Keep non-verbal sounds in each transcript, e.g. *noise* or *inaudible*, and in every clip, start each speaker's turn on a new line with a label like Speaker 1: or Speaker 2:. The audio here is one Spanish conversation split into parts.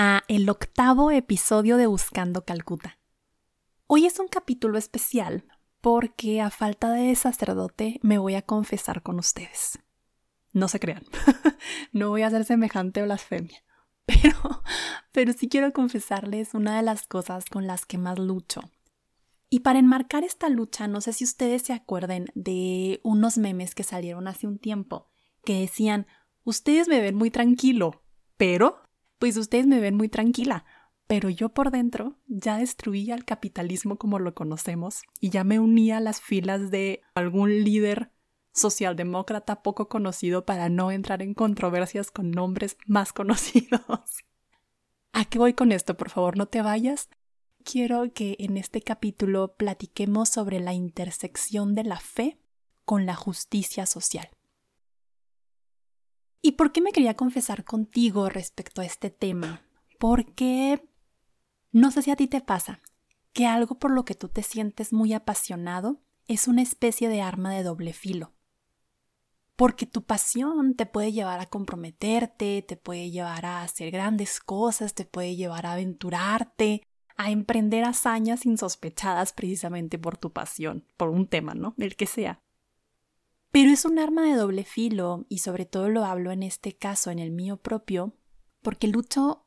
Speaker 1: a el octavo episodio de Buscando Calcuta. Hoy es un capítulo especial porque a falta de sacerdote me voy a confesar con ustedes. No se crean, *laughs* no voy a hacer semejante blasfemia, *laughs* pero, pero sí quiero confesarles una de las cosas con las que más lucho. Y para enmarcar esta lucha, no sé si ustedes se acuerden de unos memes que salieron hace un tiempo, que decían, ustedes me ven muy tranquilo, pero pues ustedes me ven muy tranquila, pero yo por dentro ya destruí al capitalismo como lo conocemos y ya me uní a las filas de algún líder socialdemócrata poco conocido para no entrar en controversias con nombres más *laughs* conocidos. ¿A qué voy con esto? Por favor, no te vayas. Quiero que en este capítulo platiquemos sobre la intersección de la fe con la justicia social. ¿Y por qué me quería confesar contigo respecto a este tema? Porque no sé si a ti te pasa que algo por lo que tú te sientes muy apasionado es una especie de arma de doble filo. Porque tu pasión te puede llevar a comprometerte, te puede llevar a hacer grandes cosas, te puede llevar a aventurarte, a emprender hazañas insospechadas precisamente por tu pasión, por un tema, ¿no? El que sea. Pero es un arma de doble filo y sobre todo lo hablo en este caso, en el mío propio, porque lucho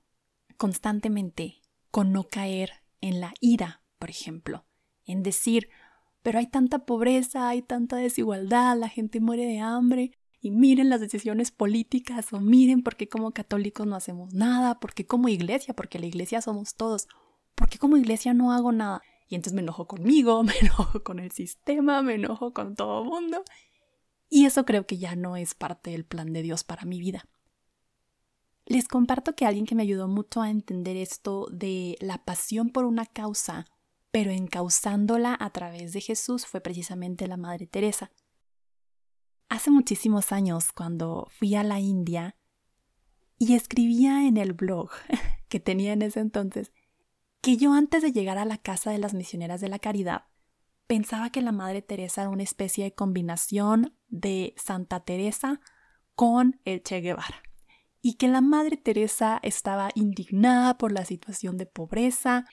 Speaker 1: constantemente con no caer en la ira, por ejemplo, en decir, pero hay tanta pobreza, hay tanta desigualdad, la gente muere de hambre, y miren las decisiones políticas, o miren por qué como católicos no hacemos nada, porque como iglesia, porque la iglesia somos todos, porque como iglesia no hago nada. Y entonces me enojo conmigo, *laughs* me enojo con el sistema, me enojo con todo el mundo, y eso creo que ya no es parte del plan de Dios para mi vida. Les comparto que alguien que me ayudó mucho a entender esto de la pasión por una causa, pero encauzándola a través de Jesús, fue precisamente la Madre Teresa. Hace muchísimos años, cuando fui a la India y escribía en el blog *laughs* que tenía en ese entonces, que yo antes de llegar a la casa de las misioneras de la caridad, pensaba que la Madre Teresa era una especie de combinación de Santa Teresa con el Che Guevara y que la Madre Teresa estaba indignada por la situación de pobreza,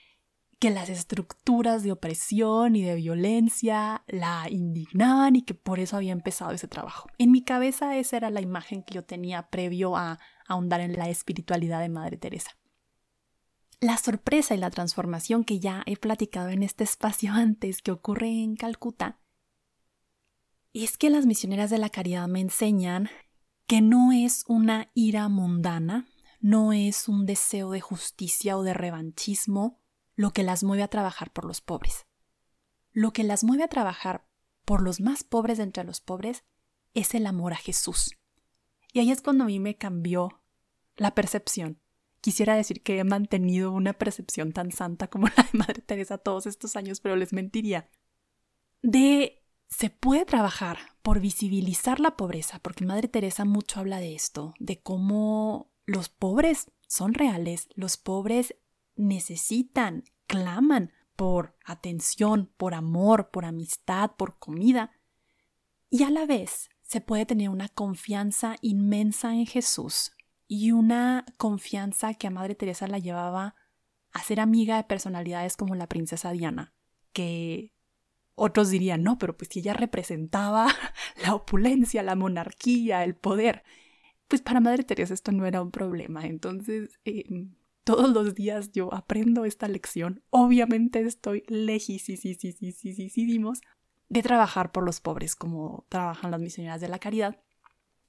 Speaker 1: que las estructuras de opresión y de violencia la indignaban y que por eso había empezado ese trabajo. En mi cabeza esa era la imagen que yo tenía previo a ahondar en la espiritualidad de Madre Teresa. La sorpresa y la transformación que ya he platicado en este espacio *laughs* antes que ocurre en Calcuta es que las misioneras de la caridad me enseñan que no es una ira mundana, no es un deseo de justicia o de revanchismo lo que las mueve a trabajar por los pobres. Lo que las mueve a trabajar por los más pobres de entre los pobres es el amor a Jesús. Y ahí es cuando a mí me cambió la percepción Quisiera decir que he mantenido una percepción tan santa como *laughs* la de Madre Teresa todos estos años, pero les mentiría. De se puede trabajar por visibilizar la pobreza, porque Madre Teresa mucho habla de esto, de cómo los pobres son reales, los pobres necesitan, claman por atención, por amor, por amistad, por comida. Y a la vez se puede tener una confianza inmensa en Jesús, y una confianza que a Madre Teresa la llevaba a ser amiga de personalidades como la princesa Diana, que otros dirían, no, pero pues si ella representaba *laughs* la opulencia, la monarquía, el poder, pues para Madre Teresa esto no era un problema. Entonces, em, todos los días yo aprendo esta lección. Obviamente estoy lejísimos de trabajar por los pobres como trabajan las misioneras de la caridad.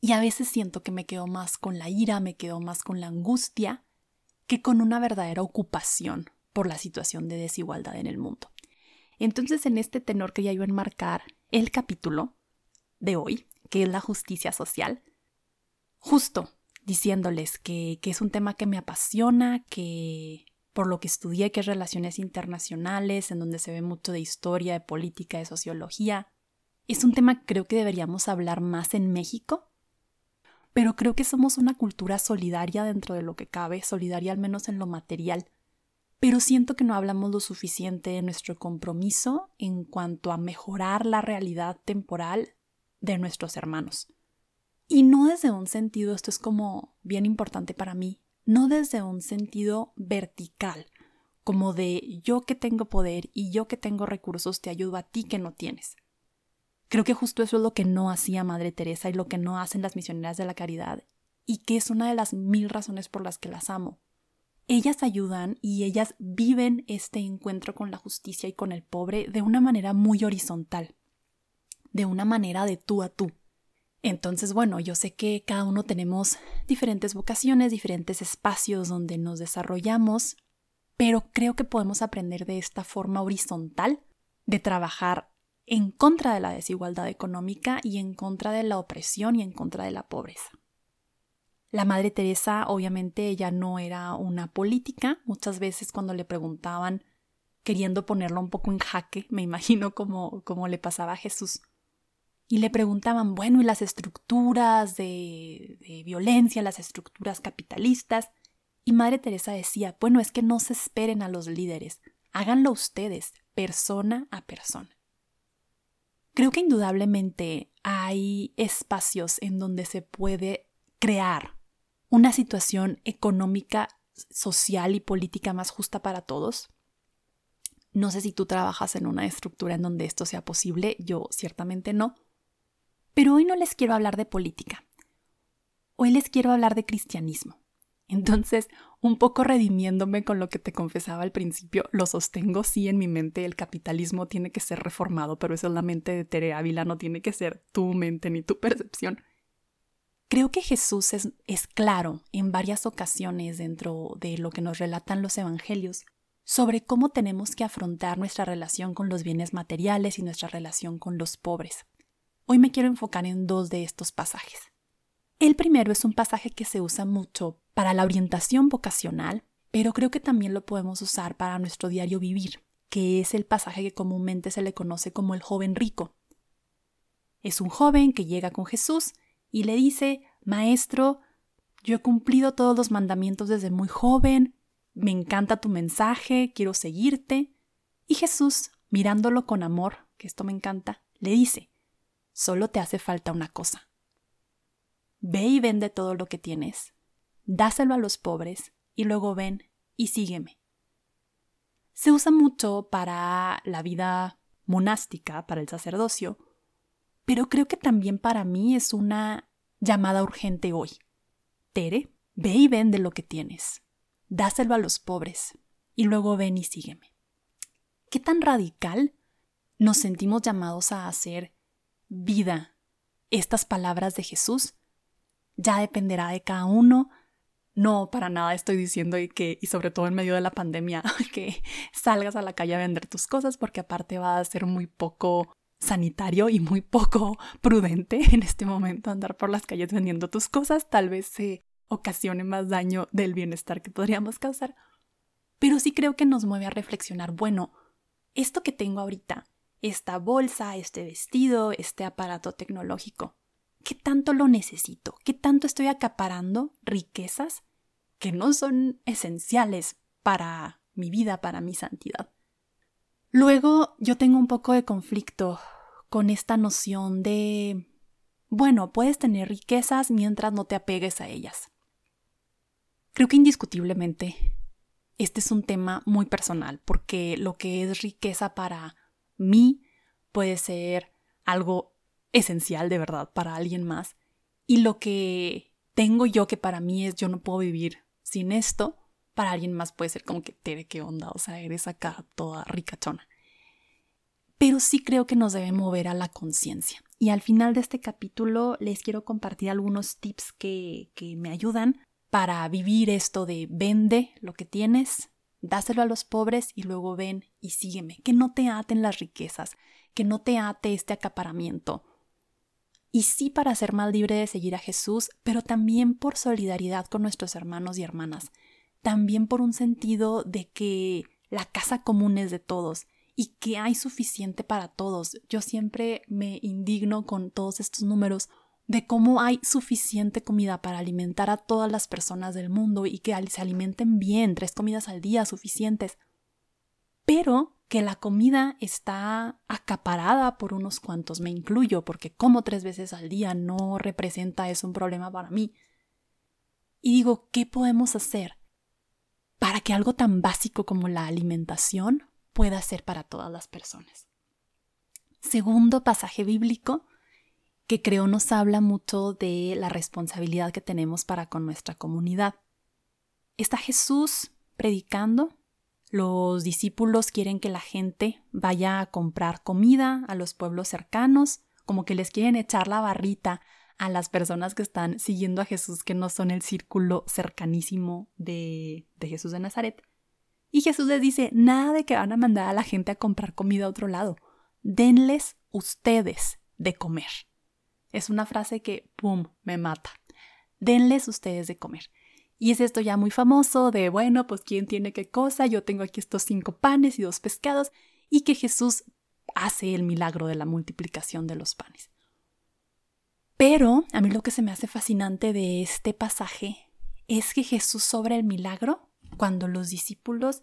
Speaker 1: Y a veces siento que me quedo más con la ira, me quedo más con la angustia, que con una verdadera ocupación por la situación de desigualdad en el mundo. Entonces, en este tenor que ya iba a enmarcar el capítulo de hoy, que es la justicia social, justo diciéndoles que, que es un tema que me apasiona, que por lo que estudié, que es relaciones internacionales, en donde se ve mucho de historia, de política, de sociología. Es un tema que creo que deberíamos hablar más en México, pero creo que somos una cultura solidaria dentro de lo que cabe, solidaria al menos en lo material. Pero siento que no hablamos lo suficiente de nuestro compromiso en cuanto a mejorar la realidad temporal de nuestros hermanos. Y no desde un sentido, esto es como bien importante para mí, no desde un sentido vertical, como de yo que tengo poder y yo que tengo recursos te ayudo a ti que no tienes. Creo que justo eso es lo que no hacía Madre Teresa y lo que no hacen las misioneras de la caridad, y que es una de las mil razones por las que las amo. Ellas ayudan y ellas viven este encuentro con la justicia y con el pobre de una manera muy horizontal, de una manera de tú a tú. Entonces, bueno, yo sé que cada uno tenemos diferentes vocaciones, diferentes espacios donde nos desarrollamos, pero creo que podemos aprender de esta forma horizontal de trabajar en contra de la desigualdad económica y en contra de la opresión y en contra de la pobreza. La Madre Teresa, obviamente, ella no era una política. Muchas veces cuando le preguntaban, queriendo ponerlo un poco en jaque, me imagino como, como le pasaba a Jesús, y le preguntaban, bueno, ¿y las estructuras de, de violencia, las estructuras capitalistas? Y Madre Teresa decía, bueno, es que no se esperen a los líderes, háganlo ustedes, persona a persona. Creo que indudablemente hay espacios en donde se puede crear una situación económica, social y política más justa para todos. No sé si tú trabajas en una estructura en donde esto sea posible, yo ciertamente no, pero hoy no les quiero hablar de política. Hoy les quiero hablar de cristianismo. Entonces, un poco redimiéndome con lo que te confesaba al principio, lo sostengo sí en mi mente, el capitalismo tiene que ser reformado, pero eso es la mente de Tere Ávila, no tiene que ser tu mente ni tu *laughs* percepción. Creo que Jesús es, es claro en varias ocasiones dentro de lo que nos relatan los evangelios sobre cómo tenemos que afrontar nuestra relación con los bienes materiales y nuestra relación con los pobres. Hoy me quiero enfocar en dos de estos pasajes. El primero es un pasaje que se usa mucho para la orientación vocacional, pero creo que también lo podemos usar para nuestro diario vivir, que es el pasaje que comúnmente se le conoce como el joven rico. Es un joven que llega con Jesús y le dice, Maestro, yo he cumplido todos los mandamientos desde muy joven, me encanta tu mensaje, quiero seguirte. Y Jesús, mirándolo con amor, que esto me encanta, le dice, Solo te hace falta una cosa. Ve y vende todo lo que tienes, dáselo a los pobres y luego ven y sígueme. Se usa mucho para la vida monástica, para el sacerdocio, pero creo que también para mí es una llamada urgente hoy. Tere, ve y vende lo que tienes, dáselo a los pobres y luego ven y sígueme. ¿Qué tan radical nos sentimos llamados a hacer vida estas palabras de Jesús, ya dependerá de cada uno. No, para nada estoy diciendo y que, y sobre todo en medio de la pandemia, *laughs* que salgas a la calle a vender tus cosas porque aparte va a ser muy poco sanitario y muy poco *laughs* prudente en este momento andar por las calles vendiendo tus cosas. Tal vez se ocasione más daño del bienestar que podríamos causar. Pero sí creo que nos mueve a reflexionar, bueno, esto que tengo ahorita, esta bolsa, este vestido, este aparato tecnológico. ¿Qué tanto lo necesito? ¿Qué tanto estoy acaparando riquezas que no son esenciales para mi vida, para mi santidad? Luego yo tengo un poco de conflicto con esta noción de, bueno, puedes tener riquezas mientras no te apegues a ellas. Creo que indiscutiblemente este es un tema muy personal porque lo que es riqueza para mí puede ser algo esencial de verdad para alguien más. Y lo que tengo yo que para mí es yo no puedo vivir sin esto, para alguien más puede ser como que, Tere, qué onda, o sea, eres acá toda ricachona. Pero sí creo que nos debe mover a la conciencia. Y al final de este capítulo les quiero compartir algunos tips que, que me ayudan para vivir esto de vende lo que tienes, dáselo a los pobres y luego ven y sígueme, que no te aten las riquezas, que no te ate este acaparamiento. Y sí para ser más libre de seguir a Jesús, pero también por solidaridad con nuestros hermanos y hermanas. también por un sentido de que la casa común es de todos y que hay suficiente para todos. Yo siempre me indigno con todos estos números de cómo hay suficiente comida para alimentar a todas las personas del mundo y que se alimenten bien, tres comidas al día suficientes. Pero que la comida está acaparada por unos cuantos, me incluyo, porque como tres veces al día no representa eso un problema para mí. Y digo, ¿qué podemos hacer para que algo tan básico como la alimentación pueda ser para todas las personas. Segundo pasaje bíblico que creo nos habla mucho de la responsabilidad que tenemos para con nuestra comunidad. Está Jesús predicando, los discípulos quieren que la gente vaya a comprar comida a los pueblos cercanos, como que les quieren echar la barrita a las personas que están siguiendo a Jesús, que no son el círculo cercanísimo de, Jesús de Nazaret. Y Jesús les dice, nada de que van a mandar a la gente a comprar comida a otro lado. Denles ustedes de comer. Es una frase que, ¡pum!, me mata. Denles ustedes de comer. Y es esto ya muy famoso de, bueno, pues quién tiene qué cosa, yo tengo aquí estos cinco panes y dos pescados, y que Jesús hace el milagro de la multiplicación de los panes. Pero a mí lo que se me hace fascinante de este pasaje es que Jesús sobre el milagro cuando los discípulos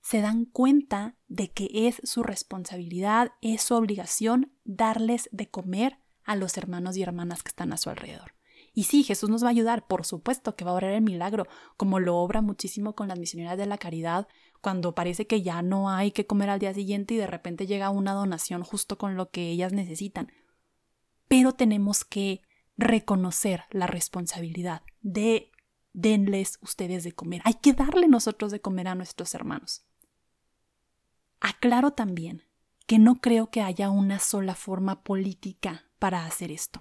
Speaker 1: se dan cuenta de que es su responsabilidad, es su obligación darles de comer a los hermanos y hermanas que están a su alrededor. Y sí, Jesús nos va a ayudar, por supuesto que va a obrar el milagro, como lo obra muchísimo con las misioneras de la caridad, cuando parece que ya no hay que comer al día siguiente y de repente llega una donación justo con lo que ellas necesitan. Pero tenemos que reconocer la responsabilidad de denles ustedes de comer. Hay que darle nosotros de comer a nuestros hermanos. Aclaro también que no creo que haya una sola forma política para hacer esto.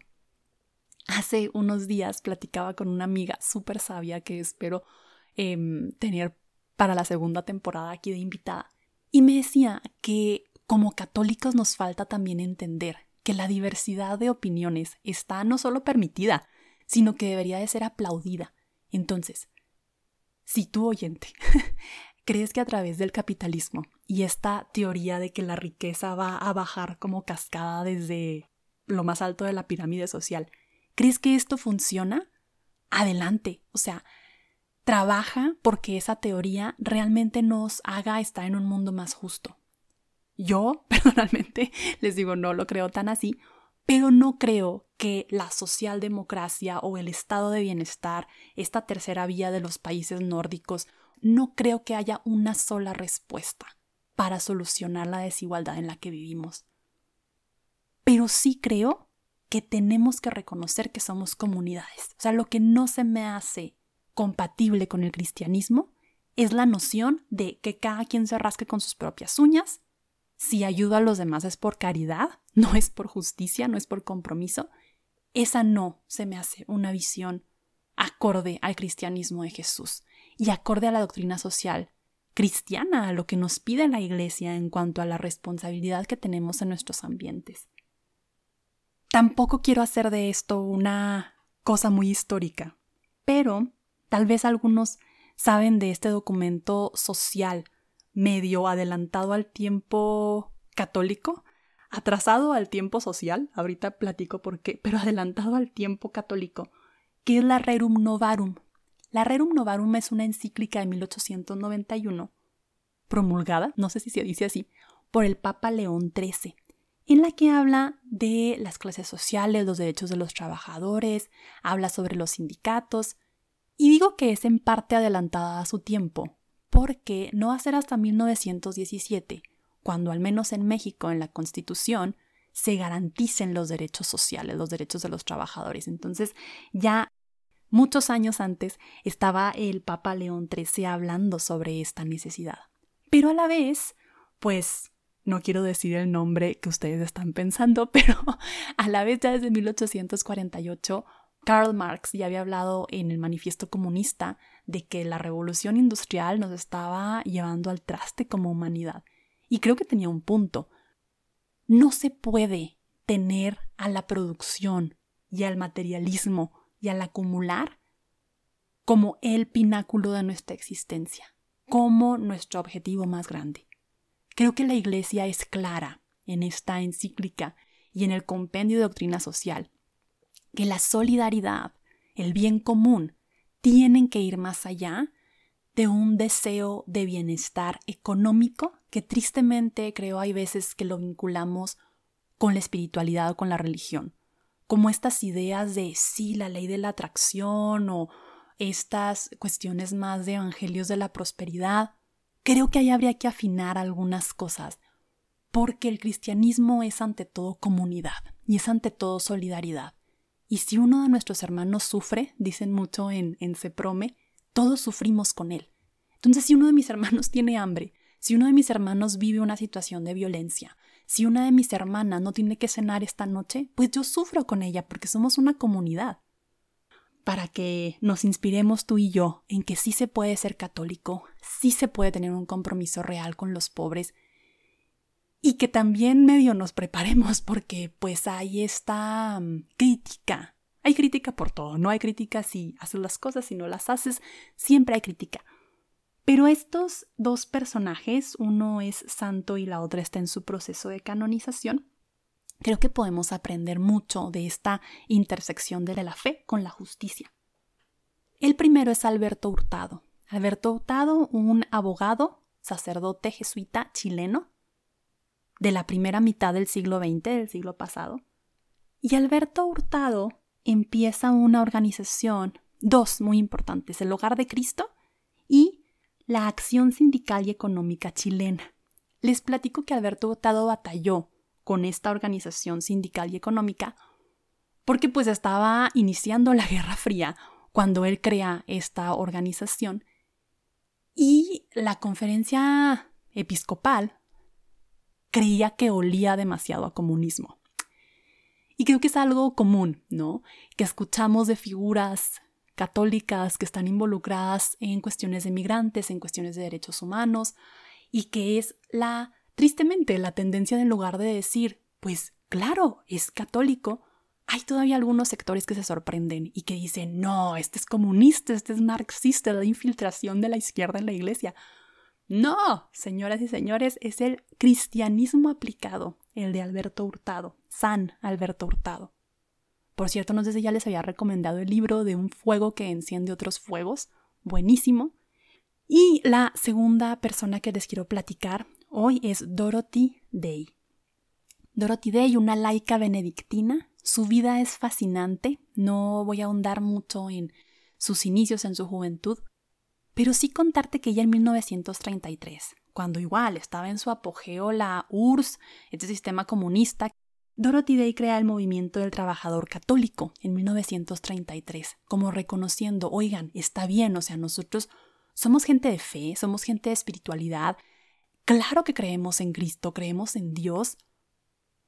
Speaker 1: Hace unos días platicaba con una amiga súper sabia que espero em, tener para la segunda temporada aquí de invitada y me decía que como católicos nos falta también entender que la diversidad de opiniones está no solo permitida, sino que debería de ser aplaudida. Entonces, si tú oyente *laughs* crees que a través del capitalismo y esta teoría de que la riqueza va a bajar como cascada desde lo más alto de la pirámide social, ¿crees que esto funciona? Adelante, o sea, trabaja porque esa teoría realmente nos haga estar en un mundo más justo. Yo, *laughs* personalmente, les digo, no lo creo tan así, pero no creo que la socialdemocracia o el estado de bienestar, esta tercera vía de los países nórdicos, no creo que haya una sola respuesta para solucionar la desigualdad en la que vivimos. Pero sí creo que tenemos que reconocer que somos comunidades. O sea, lo que no se me hace compatible con el cristianismo es la noción de que cada quien se rasque con sus propias uñas si ayudo a los demás es por caridad, *laughs* no es por justicia, no es por compromiso, esa no se me hace una visión acorde al cristianismo de Jesús y acorde a la doctrina social cristiana, a lo que nos pide la Iglesia en cuanto a la responsabilidad que tenemos en nuestros ambientes. Tampoco quiero hacer de esto una cosa muy histórica, pero tal vez algunos saben de este documento social medio adelantado al tiempo católico, atrasado al tiempo social, ahorita platico por qué, pero adelantado al tiempo católico, que es la Rerum Novarum. La Rerum Novarum es una encíclica de 1891, promulgada, no sé si se dice así, por el Papa León XIII, en la que habla de las clases sociales, los derechos de los trabajadores, habla sobre los sindicatos, y digo que es en parte adelantada a su tiempo, porque no va a ser hasta 1917, cuando al menos en México, en la Constitución, se garanticen los derechos sociales, los derechos de los trabajadores. Entonces, ya muchos años antes estaba el Papa León XIII hablando sobre esta necesidad. Pero a la vez, pues no quiero decir el nombre que ustedes están pensando, *laughs* pero a la vez ya desde 1848 Karl Marx ya había hablado en el Manifiesto Comunista de que la revolución industrial nos estaba llevando al traste como humanidad. Y creo que tenía un punto. No se puede tener a la producción y al materialismo y al acumular como el pináculo de nuestra existencia, como nuestro objetivo más grande. Creo que la Iglesia es clara en esta encíclica y en el compendio de doctrina social, que la solidaridad, el bien común, tienen que ir más allá de un deseo de bienestar económico que tristemente creo hay veces que lo vinculamos con la espiritualidad o con la religión, como estas ideas de sí, la ley de la atracción o estas cuestiones más de evangelios de la prosperidad. Creo que ahí habría que afinar algunas cosas, porque el cristianismo es ante todo comunidad y es ante todo solidaridad. Y si uno de nuestros hermanos sufre, dicen mucho en, en Seprome, todos sufrimos con él. Entonces, si uno de mis hermanos *laughs* tiene hambre, si uno de mis hermanos vive una situación de violencia, si una de mis hermanas no tiene que cenar esta noche, pues yo sufro con ella porque somos una comunidad. Para que nos inspiremos tú y yo en que sí se puede ser católico, sí se puede tener un compromiso real con los pobres y que también medio nos preparemos porque pues hay esta mm, crítica. Hay crítica por todo, no hay crítica si haces las cosas, si no las haces, siempre hay crítica. Pero estos dos personajes, uno es santo y la otra está en su proceso de canonización, creo que podemos aprender mucho de esta intersección de la fe con la justicia. El primero es Alberto Hurtado. Alberto Hurtado, un abogado, sacerdote jesuita chileno, de la primera mitad del siglo XX, del siglo pasado. Y Alberto Hurtado empieza una organización, dos muy importantes, el Hogar de Cristo y la Acción Sindical y Económica Chilena. Les platico que Alberto Hurtado batalló con esta organización sindical y económica porque pues estaba iniciando la Guerra Fría cuando él crea esta organización y la conferencia episcopal creía que olía demasiado a comunismo. Y creo que es algo común, ¿no? Que escuchamos de figuras católicas que están involucradas en cuestiones de migrantes, en cuestiones de derechos humanos, y que es la, tristemente, la tendencia en lugar de decir, pues claro, es católico, hay todavía algunos sectores que se sorprenden y que dicen, no, este es comunista, este es marxista, la infiltración de la izquierda en la iglesia. No, señoras y señores, es el cristianismo aplicado, el de Alberto Hurtado, San Alberto Hurtado. Por cierto, no sé si ya les había recomendado el libro de un fuego que enciende otros fuegos, buenísimo. Y la segunda persona que les quiero platicar hoy es Dorothy Day. Dorothy Day, una laica benedictina, su vida es fascinante, no voy a ahondar mucho en sus inicios en su juventud, pero sí contarte que ya en 1933, cuando igual estaba en su apogeo la URSS, este sistema comunista, Dorothy Day crea el movimiento del trabajador católico en 1933, como reconociendo, oigan, está bien, o sea, nosotros somos gente de fe, somos gente de espiritualidad, claro que creemos en Cristo, creemos en Dios,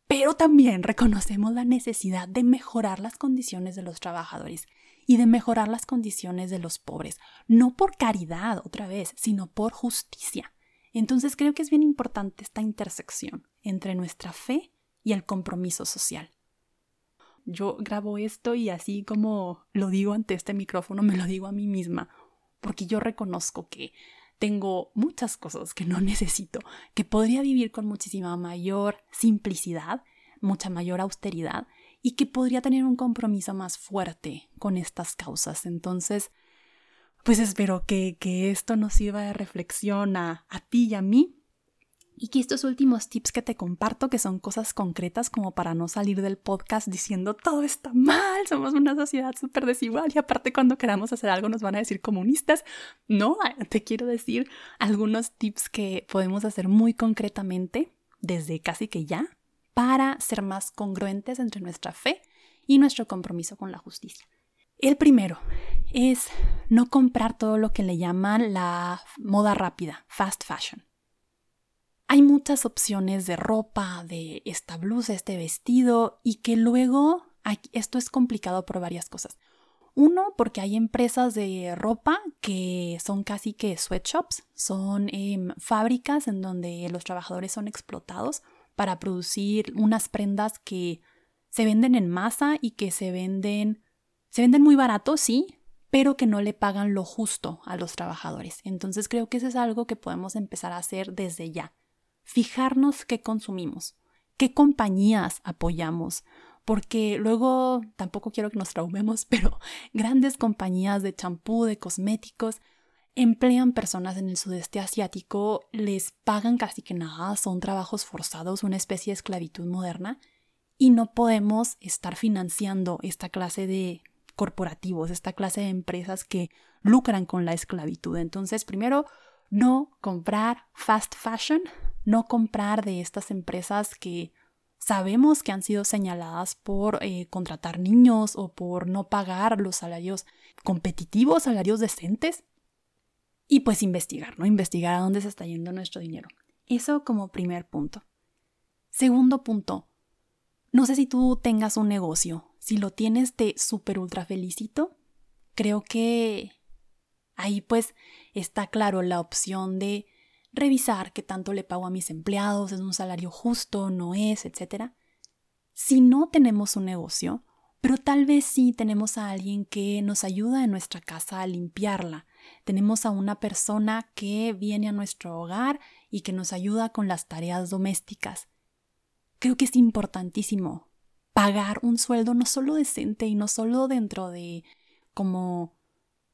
Speaker 1: pero también reconocemos la necesidad de mejorar las condiciones de los trabajadores y de mejorar las condiciones de los pobres, no por caridad otra vez, sino por justicia. Entonces creo que es bien importante esta intersección entre nuestra fe y el compromiso social. Yo grabo esto y así como lo digo ante este micrófono, me lo digo a mí misma, porque yo reconozco que tengo muchas cosas que no *laughs* necesito, que podría vivir con muchísima mayor simplicidad, mucha mayor austeridad y que podría tener un compromiso más fuerte con estas causas. Entonces, pues espero que, esto nos sirva de reflexión a ti y a mí y que estos últimos tips que te comparto, que son cosas concretas como para no salir del podcast diciendo todo está mal, somos una sociedad súper desigual y aparte cuando queramos hacer algo nos van a decir comunistas. No, te quiero decir algunos tips que podemos hacer muy concretamente desde casi que ya para ser más congruentes entre nuestra fe y nuestro compromiso con la justicia. El primero es no comprar todo lo que le llaman la moda rápida, fast fashion. Hay muchas opciones de ropa, de esta blusa, este vestido, y que luego esto es complicado por varias cosas. Uno, porque hay empresas de ropa que son casi que sweatshops, son em, fábricas en donde los trabajadores son explotados para producir unas prendas que se venden en masa y que se venden se venden muy barato, sí, pero que no le pagan lo justo a los trabajadores. Entonces creo que eso es algo que podemos empezar a hacer desde ya. Fijarnos qué consumimos, qué compañías apoyamos, porque luego tampoco quiero que nos traumemos, *laughs* pero grandes compañías de champú, de cosméticos, emplean personas en el sudeste asiático, les pagan casi que nada, son trabajos forzados, una especie de esclavitud moderna, y no podemos estar financiando esta clase de corporativos, esta clase de empresas que lucran con la esclavitud. Entonces, primero, no comprar fast fashion, no comprar de estas empresas que sabemos que han sido señaladas por eh, contratar niños o por no pagar los salarios competitivos, salarios decentes. Y pues investigar, ¿no? Investigar a dónde se está yendo nuestro dinero. Eso como primer punto. Segundo punto, no sé si tú tengas un negocio. Si lo tienes, te super ultra felicito. Creo que ahí pues está claro la opción de revisar qué tanto le pago a mis empleados, es un salario justo, no es, etc. Si no tenemos un negocio, pero tal vez sí tenemos a alguien que nos ayuda en nuestra casa a limpiarla. Tenemos a una persona que viene a nuestro hogar y que nos ayuda con las tareas domésticas creo que es importantísimo pagar un sueldo no solo decente y no solo dentro de como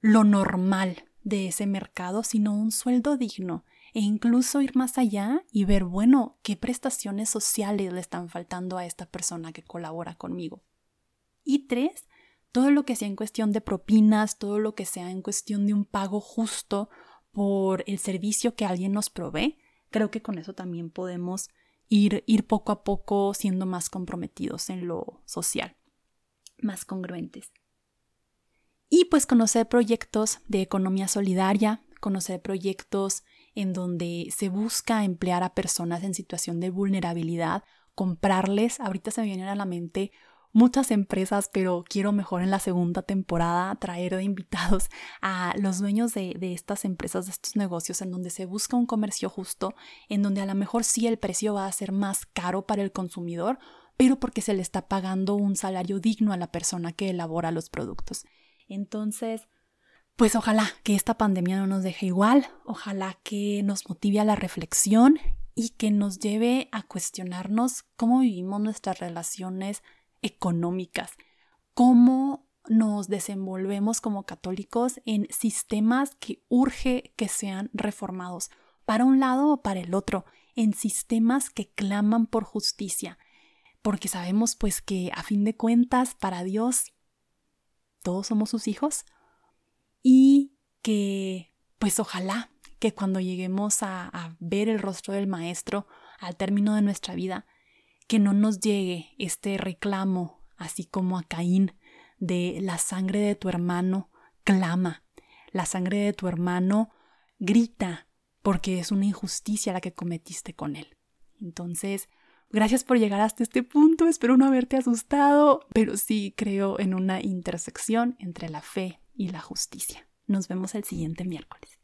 Speaker 1: lo normal de ese mercado, sino un sueldo digno e incluso ir más allá y ver, bueno, qué prestaciones sociales le están faltando a esta persona que colabora conmigo. Y tres, todo lo que sea en cuestión de propinas, todo lo que sea en cuestión de un pago justo por el servicio que alguien nos provee, creo que con eso también podemos ir, ir poco a poco siendo más comprometidos en lo social, más congruentes. Y pues conocer proyectos de economía solidaria, conocer proyectos en donde se busca emplear a personas en situación de vulnerabilidad, comprarles, ahorita se me vienen a la mente muchas empresas, pero quiero mejor en la segunda temporada traer de invitados a los dueños de, de, estas empresas, de estos negocios, en donde se busca un comercio justo, en donde a lo mejor sí el precio va a ser más caro para el consumidor, pero porque se le está pagando un salario digno a la persona que elabora los productos. Entonces, pues ojalá que esta pandemia no nos deje igual, ojalá que nos motive a la reflexión y que nos lleve a cuestionarnos cómo vivimos nuestras relaciones económicas, cómo nos desenvolvemos como católicos en sistemas que urge que sean reformados, para un lado o para el otro, en sistemas que claman por justicia, porque sabemos pues que a fin de cuentas para Dios todos somos sus hijos y que pues ojalá que cuando lleguemos a, ver el rostro del Maestro al término de nuestra vida, que no nos llegue este reclamo, así como a Caín, de la sangre de tu hermano clama, la sangre de tu hermano grita, porque es una injusticia la que cometiste con él. Entonces, gracias por llegar hasta este punto, espero no haberte asustado, pero sí creo en una intersección entre la fe y la justicia. Nos vemos el siguiente miércoles.